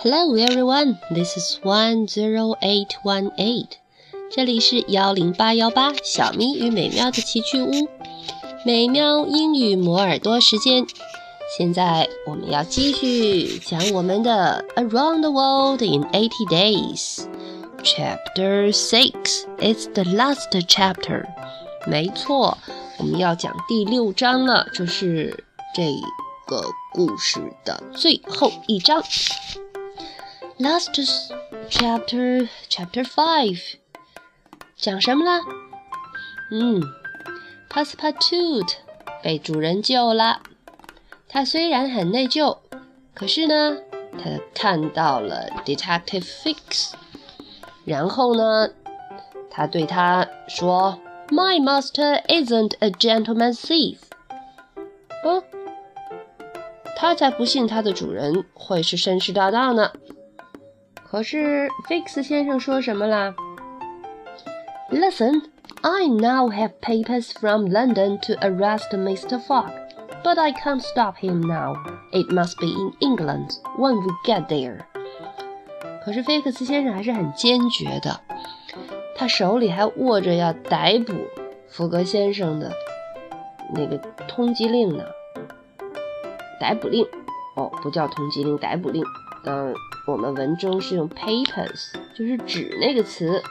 Hello everyone, this is one zero eight one eight. 这里是幺零八幺八小咪与美妙的奇趣屋，美妙英语磨耳朵时间。现在我们要继续讲我们的 Around the World in Eighty Days, Chapter Six. It's the last chapter. 没错，我们要讲第六章了，这是这个故事的最后一章。 Last chapter, chapter five，讲什么了？嗯，Passepartout 被主人救了。他虽然很内疚，可是呢，他看到了 Detective Fix，然后呢，他对他说：“My master isn't a gentleman thief。”嗯，他才不信他的主人会是绅士大盗呢。可是 Fix 先生说什么啦？Listen, I now have papers from London to arrest Mr. Fogg, but I can't stop him now. It must be in England when we get there. 可是菲克斯先生还是很坚决的，他手里还握着要逮捕福格先生的那个通缉令呢。逮捕令，哦，不叫通缉令，逮捕令。嗯，我们文中是用 papers，就是纸那个词，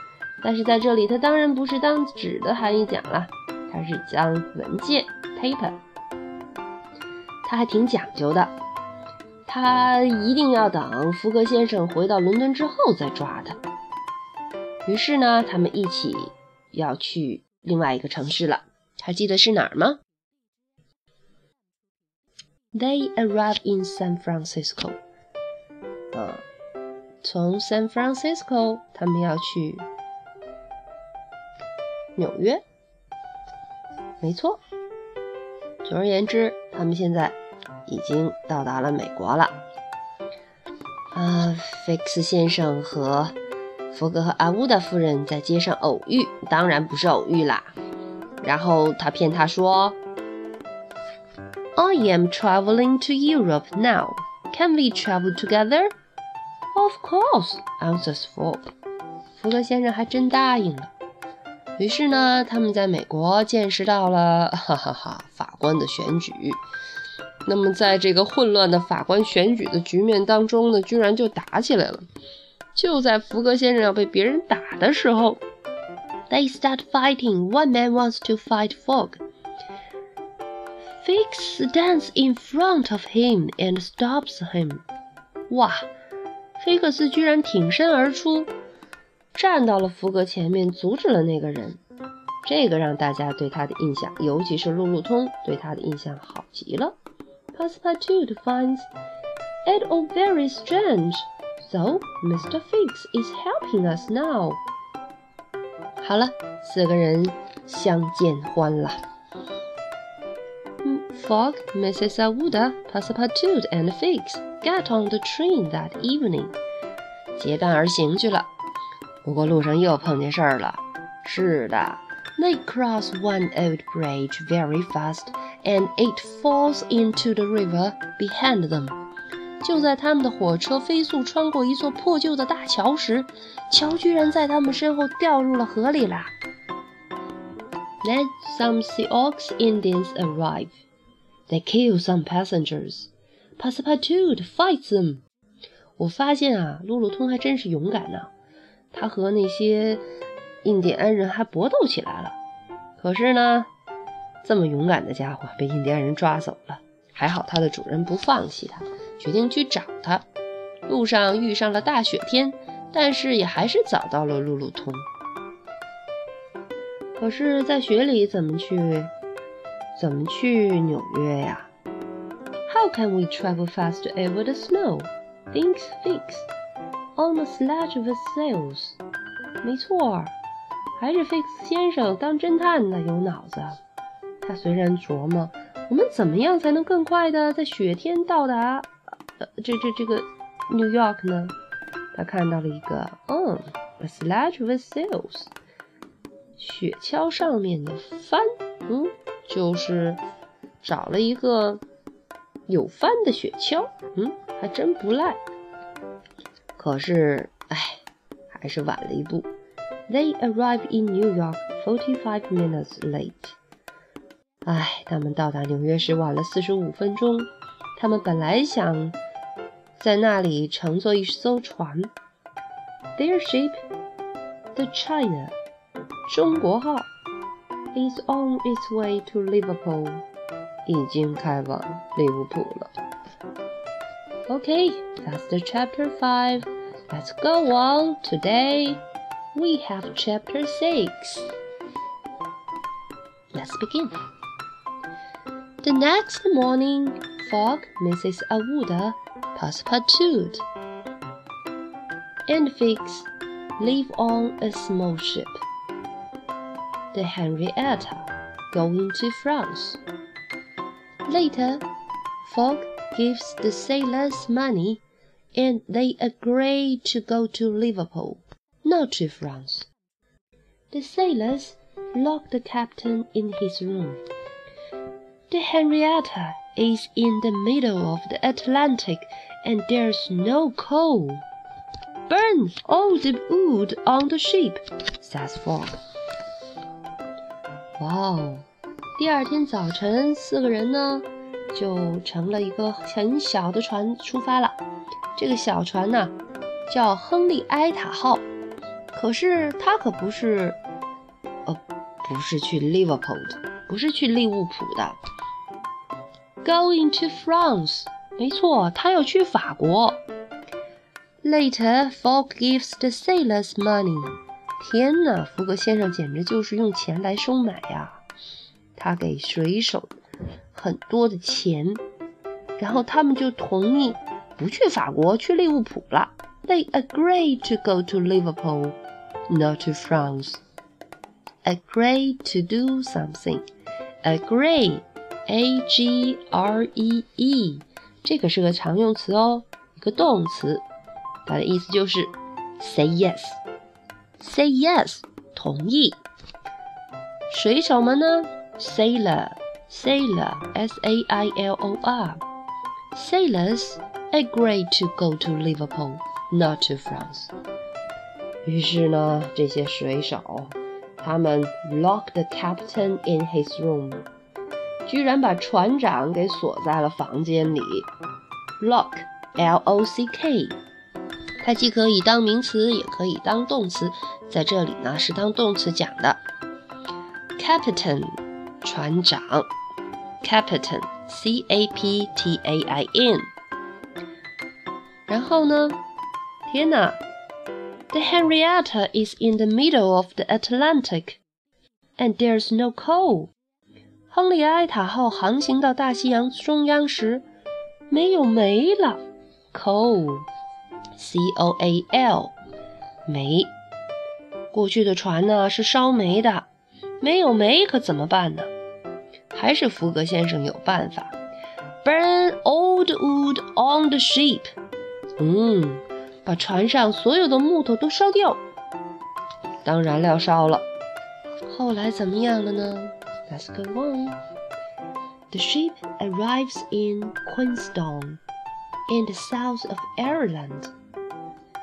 但是在这里它当然不是当纸的含义讲了，它是将文件 paper。它还挺讲究的，他一定要等福格先生回到伦敦之后再抓他。于是呢，他们一起要去另外一个城市了，还记得是哪儿吗？They arrive in San Francisco. 从 San Francisco 他们要去纽约，没错。总而言之，他们现在已经到达了美国了。啊，Fix 先生和福格和阿乌达夫人在街上偶遇，当然不是偶遇啦。然后他骗他说：“I am traveling to Europe now. Can we travel together?” Of course, answers Fogg. 福格先生还真答应了。于是呢，他们在美国见识到了哈哈哈法官的选举。那么，在这个混乱的法官选举的局面当中呢，居然就打起来了。就在福格先生要被别人打的时候，They start fighting. One man wants to fight Fogg. Fix stands in front of him and stops him. 哇！菲克斯居然挺身而出，站到了福格前面，阻止了那个人。这个让大家对他的印象，尤其是路路通对他的印象好极了。Passepartout finds it all very strange, so Mr. Fix is helping us now. 好了，四个人相见欢了。Fogg, Mrs. Aouda, Passepartout, and Fix get on the train that evening. 结伴而行去了。不过路上又碰见事儿了。是的，They cross one old bridge very fast, and it falls into the river behind them. 就在他们的火车飞速穿过一座破旧的大桥时，桥居然在他们身后掉入了河里啦。Then some Sioux Indians arrive. They kill some passengers. Passepartout fights them. 我发现啊，路路通还真是勇敢呢。他和那些印第安人还搏斗起来了。可是呢，这么勇敢的家伙被印第安人抓走了。还好他的主人不放弃他，决定去找他。路上遇上了大雪天，但是也还是找到了路路通。可是，在雪里怎么去？怎么去纽约呀？How can we travel fast over the snow? Thinks Fix on the sledge with sails。没错，还是 Fix 先生当侦探的有脑子。他虽然琢磨我们怎么样才能更快的在雪天到达呃这这这个 New York 呢？他看到了一个嗯，a sledge with sails，雪橇上面的帆，嗯。就是找了一个有帆的雪橇，嗯，还真不赖。可是，哎，还是晚了一步。They arrive in New York forty-five minutes late。哎，他们到达纽约时晚了四十五分钟。他们本来想在那里乘坐一艘船。Their ship, the China，中国号，is on its way to Liverpool，已经开往利物浦了。Okay, that's the chapter five. Let's go on. Today we have chapter six. Let's begin. The next morning, Fogg. Mrs. Aouda, Passepartout, and Fix live on a small ship, the Henrietta, going to France. Later, Fogg gives the sailors money, and they agree to go to Liverpool, not to France. The sailors lock the captain in his room. The Henrietta is in the middle of the Atlantic and there's no coal. Burn all the wood on the ship, says Fogg. 哇哦！第二天早晨，四个人呢就乘了一个很小的船出发了。这个小船呢叫亨利埃塔号，可是它可不是，呃，不是去 Liverpool 的，不是去利物浦的。Going to France，没错，他要去法国。Later, Fogg gives the sailors money。天哪，福格先生简直就是用钱来收买呀！他给水手很多的钱，然后他们就同意不去法国，去利物浦了。They agree to go to Liverpool, not to France. Agree to do something. Agree. A G R E E，这个是个常用词哦，一个动词，它的意思就是 say yes，say yes，同意。水手们呢 ，sailor，sailor，S A I L O R，sailors agree to go to Liverpool，not to France。于是呢，这些水手，他们 lock the captain in his room。居然把船长给锁在了房间里。Lock，L-O-C-K，它既可以当名词，也可以当动词，在这里呢是当动词讲的。Captain， 船长。Captain，C-A-P-T-A-I-N。然后呢？天哪！The Henrietta is in the middle of the Atlantic, and there's no coal. 亨利埃塔号航行到大西洋中央时，没有煤了。Coal，C O A L，煤。过去的船呢是烧煤的，没有煤可怎么办呢？ 还是福格先生有办法。Burn all the wood on the ship。嗯，把船上所有的木头都烧掉，当燃料烧了。后来怎么样了呢？Let's go on. The ship arrives in Queenstown, in the south of Ireland,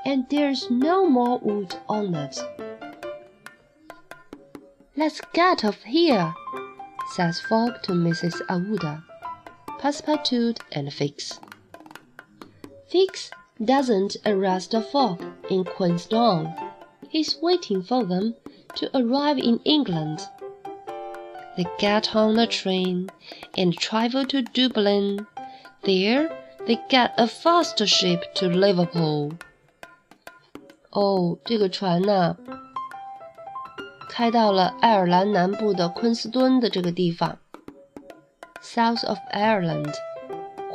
and there's no more wood on it. Let's get off here, says Fogg to Mrs. Awuda, Passepartout, and Fix. Fix doesn't arrest Fogg in Queenstown. He's waiting for them to arrive in England they get on the train and travel to Dublin. There, they get a fast ship to Liverpool. 哦，这个船呢， 开到了爱尔兰南部的昆斯敦的这个地方，South of Ireland,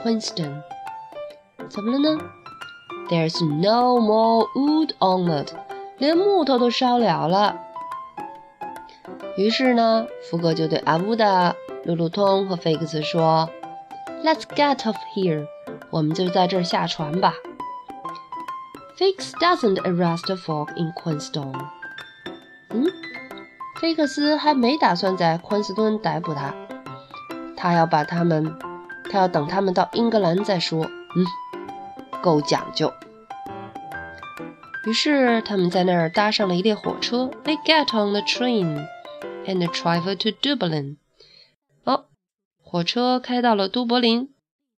Queenstown。怎么了呢？There's no more wood on it，连木头都烧了了。于是呢，福格就对阿乌达、路路通和菲克斯说：“Let's get off here，我们就在这儿下船吧。” Fix doesn't arrest a Fogg in Queenstown. Hmm? 菲克斯还没打算在昆斯敦逮捕他，他要把他们，他要等他们到英格兰再说。嗯，够讲究。于是他们在那儿搭上了一列火车。They get on the train and travel to Dublin. 哦，火车开到了都柏林。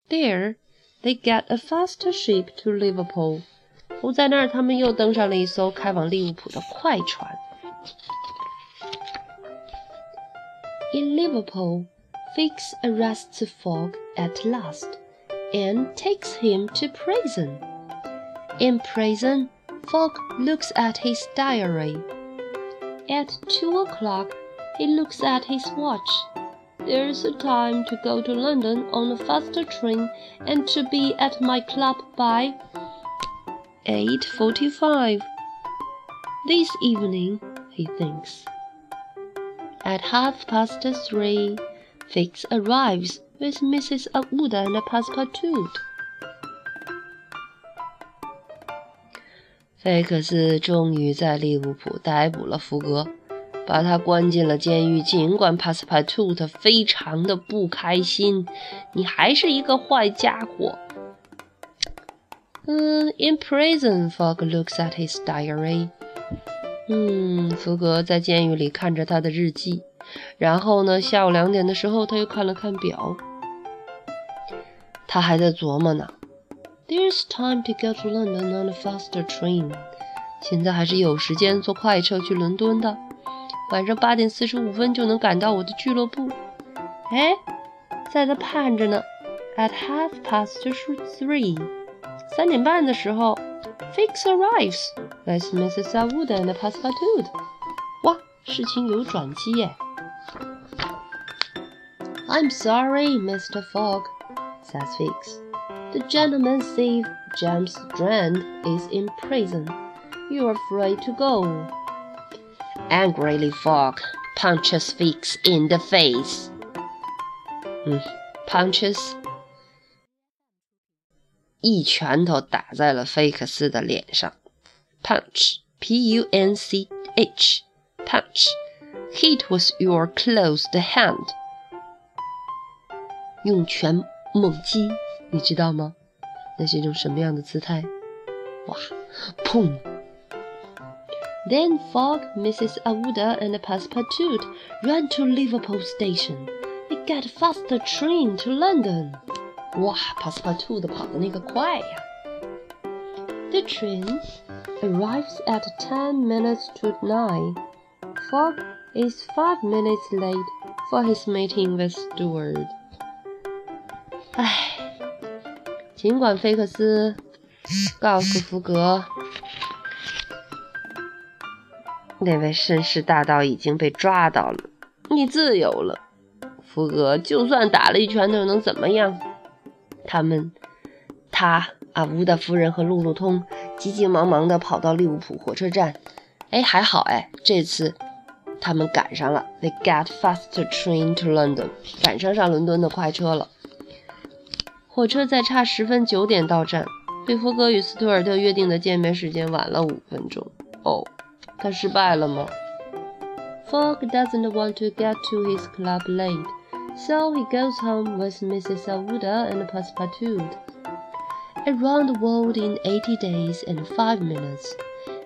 There they get a faster ship to Liverpool. 不在那儿，他们又登上了一艘开往利物浦的快船。In Liverpool, Fix arrests Fogg at last and takes him to prison. In prison, Fogg looks at his diary. At two o'clock, he looks at his watch. There's a time to go to London on a faster train and to be at my club by 8:45. This evening, he thinks. At half past three, Fix arrives with Mrs. Aouda and Passepartout. 菲克斯终于在利物浦逮捕了福格，把他关进了监狱。尽管帕斯帕兔特非常的不开心，你还是一个坏家伙。嗯，In prison, Fogg looks at his diary. 嗯，福格在监狱里看着他的日记。然后呢，下午两点的时候，他又看了看表，他还在琢磨呢。There's time to get to London on a faster train。现在还是有时间坐快车去伦敦的。晚上八点四十五分就能赶到我的俱乐部。哎，在他盼着呢。At half past three，三点半的时候，Fix arrives with Mrs. Wood and Passepartout。哇，事情有转机耶！I'm sorry, Mr. Fogg, says Fix. The gentleman thief, James Strand, is in prison. You are free to go. Angrily, Fogg punches Fix in the face. Hmm, punches 一拳头打在了菲克斯的脸上 punch, P U N C H, punch. Hit with your closed hand. 用拳猛击，你知道吗？那是一种什么样的姿态？哇，砰！Then Fogg, Mrs. Aouda, and Passepartout ran to Liverpool station. They got faster train to London. 哇，Passepartout 跑的那个快呀！The train arrives at ten minutes to nine. Fogg is five minutes late for his meeting with Stewart. 唉，尽管菲克斯告诉福格，那位绅士大盗已经被抓到了，你自由了。福格就算打了一拳头，又能怎么样？他们，他啊，乌的夫人和路路通急急忙忙地跑到利物浦火车站。哎，还好哎，这次他们赶上了。They get fast train to London，赶上上伦敦的快车了。火车在差十分九点到站，比福格与斯图尔特约定的见面时间晚了五分钟。哦，他失败了吗？Fogg doesn't want to get to his club late, so he goes home with Mrs. Aouda and Passepartout. Around the world in eighty days and five minutes.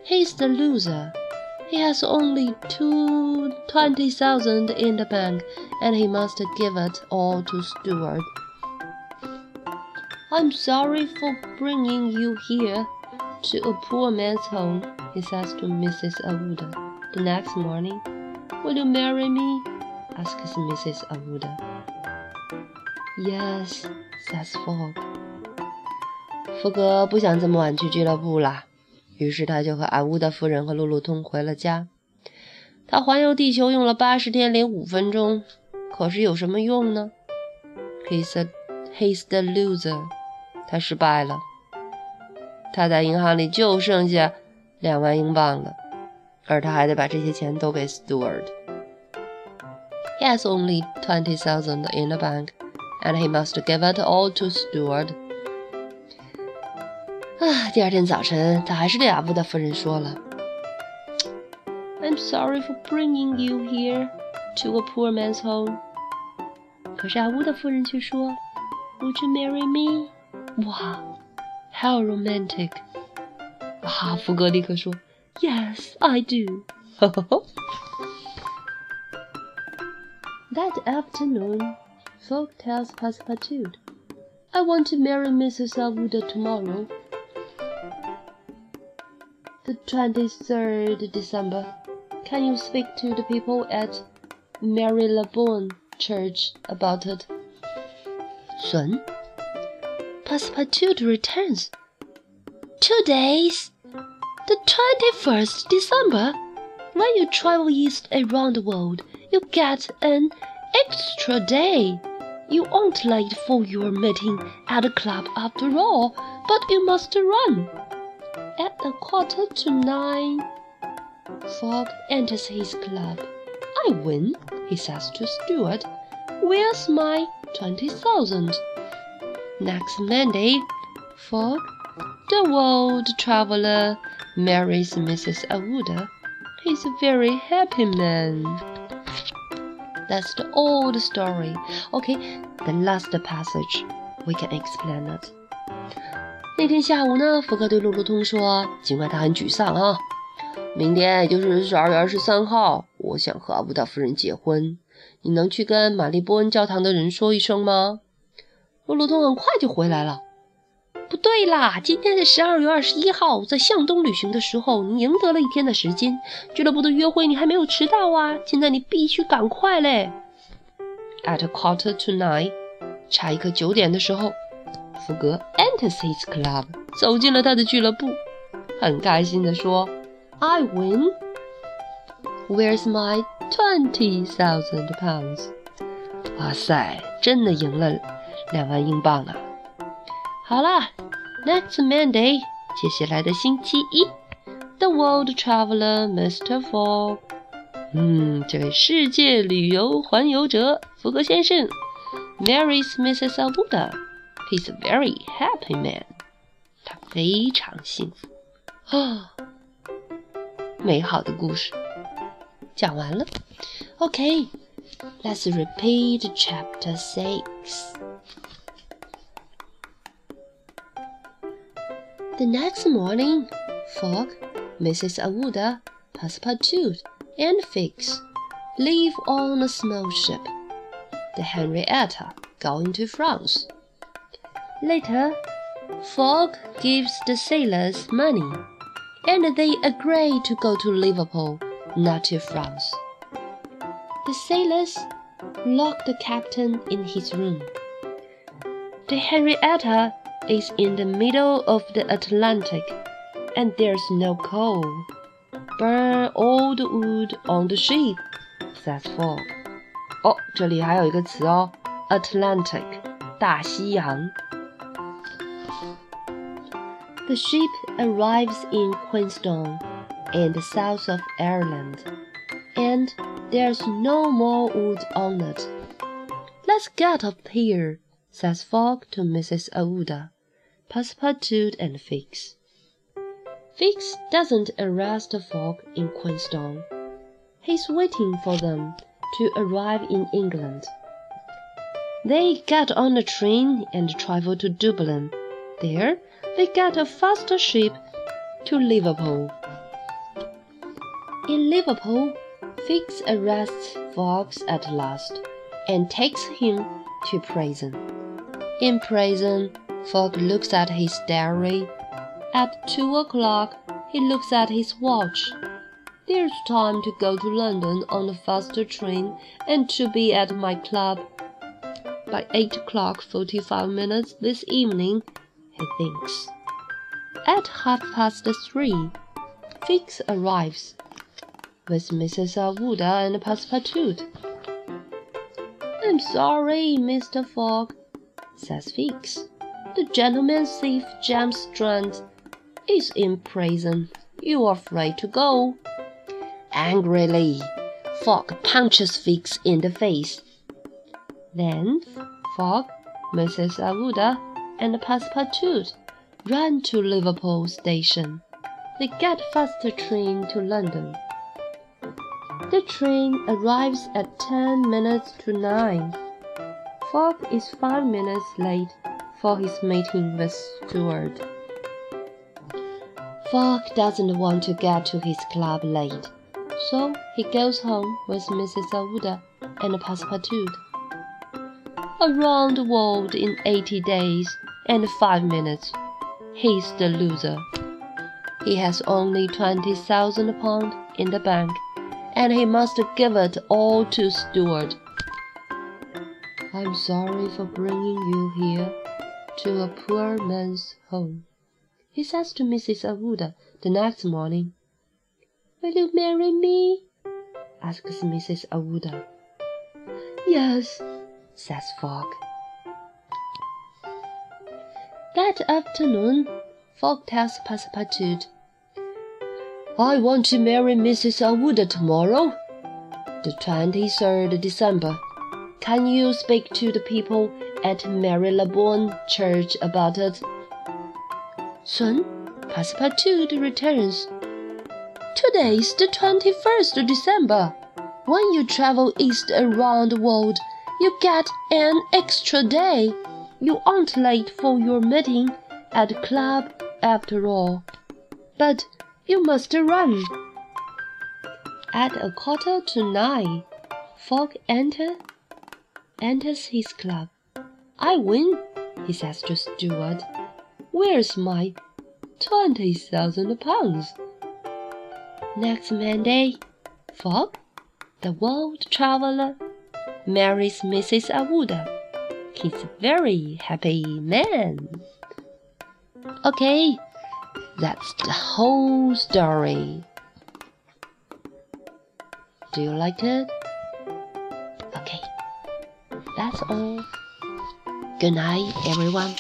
He's the loser. He has only two twenty thousand in the bank, and he must give it all to Stewart. I'm sorry for bringing you here to a poor man's home, he says to Mrs. Aouda the next morning. Will you marry me? asks Mrs. Aouda. Yes, says Fogg. 福格不想这么晚去俱乐部啦，于是他就和阿乌的夫人和路路通回了家。他环游地球用了八十天零五分钟，可是有什么用呢？He's a he's the loser. 他失败了，他在银行里就剩下两万英镑了，而他还得把这些钱都给 Stewart。He has only twenty thousand in the bank, and he must give it all to Stewart。I'm sorry for bringing you here to a poor man's home。”可是阿乌的夫人却说：“Would you marry me？” 哇，How romantic！哈福格立刻说：“Yes, I That afternoon, folk tells Passepartout. I want to marry Mrs. Aouda tomorrow the twenty-third December. Can you speak to the people at Marylebone Church about it?" Soon, Passepartout returns. Two days. The twenty-first December. When you travel east around the world, you get an extra day. You aren't late for your meeting at the club after all, but you must run. At a quarter to nine, Fogg enters his club. I win, he says to Stewart. Where's my twenty thousand? Next Monday, Fogg, the world traveler, marries Mrs. Aouda. He's a very happy man. That's the old story. Okay, the last passage we can explain it. 那天下午呢，福克对路路通说：“尽管他很沮丧啊，明天也就是十二月二十三号，我想和阿布达夫人结婚。你能去跟玛丽波恩教堂的人说一声吗？”路路通很快就回来了。不对啦，今天是十二月二十一号，在向东旅行的时候，你赢得了一天的时间。俱乐部的约会你还没有迟到啊！现在你必须赶快嘞。At a quarter to nine，差一刻九点的时候，福格 enters his club，走进了他的俱乐部，很开心地说：“I win. Where's my twenty thousand pounds？” 哇塞，真的赢了两万英镑啊！好了，Next Monday，接下来的星期一，The World Traveler Mr. Fogg，嗯，这位世界旅游环游者福格先生，marries Mrs. auda He's a very happy man。他非常幸福。啊，美好的故事讲完了。Okay, let's repeat chapter six. The next morning, Fogg, Mrs. Aouda, Passepartout, and Fix leave on a snow ship, the Henrietta, going to France. Later, Fogg gives the sailors money, and they agree to go to Liverpool, not to France. The sailors lock the captain in his room. The Henrietta is in the middle of the Atlantic, and there's no coal. Burn all the wood on the ship, says Fogg. 哦，这里还有一个词哦，Atlantic，大西洋。 The ship arrives in Queenstown, in the south of Ireland, and there's no more wood on it. Let's get up here, says Fogg to Mrs. Aouda. Passepartout and Fix. Fix doesn't arrest Fogg in Queenstown. He's waiting for them to arrive in England. They get on a train and travel to Dublin. There, they get a faster ship to Liverpool. In Liverpool, Fix arrests Fogg at last and takes him to prison. In prison, Fogg looks at his diary. At two o'clock, he looks at his watch. There's time to go to London on the faster train and to be at my club by eight o'clock forty-five minutes this evening, he thinks. At half past three, Fix arrives with Mrs. Aouda and Passepartout. I'm sorry, Mr. Fogg, says Fix. The gentleman thief James Strand is in prison. You are free to go. Angrily, Fogg punches Fix in the face. Then Fogg, Mrs. Aouda, and Passepartout run to Liverpool station. They get faster train to London. The train arrives at ten minutes to nine. Fogg is five minutes late for his meeting with Stewart. Fogg doesn't want to get to his club late, so he goes home with Mrs. Aouda and Passepartout. Around the world in eighty days and five minutes. He's the loser. He has only twenty thousand pounds in the bank, and he must give it all to Stuart. I'm sorry for bringing you here to a poor man's home, he says to Mrs. Aouda the next morning. Will you marry me? asks Mrs. Aouda. Yes, says Fogg. That afternoon, tells Passepartout, I want to marry Mrs. Aouda tomorrow, the 23rd December. Can you speak to the people at Mary Marylebone Church about it? Soon, Passepartout returns. Today is the 21st December. When you travel east around the world, you get an extra day. You aren't late for your meeting at club after all. But you must run. At a quarter to nine, Fogg enter, enters his club. I win, he says to Stuart. Where's my twenty thousand pounds? Next Monday, Fogg, the world traveler, marries Mrs. Aouda. He's a very happy man. Okay, that's the whole story. Do you like it? Okay, that's all. Good night, everyone.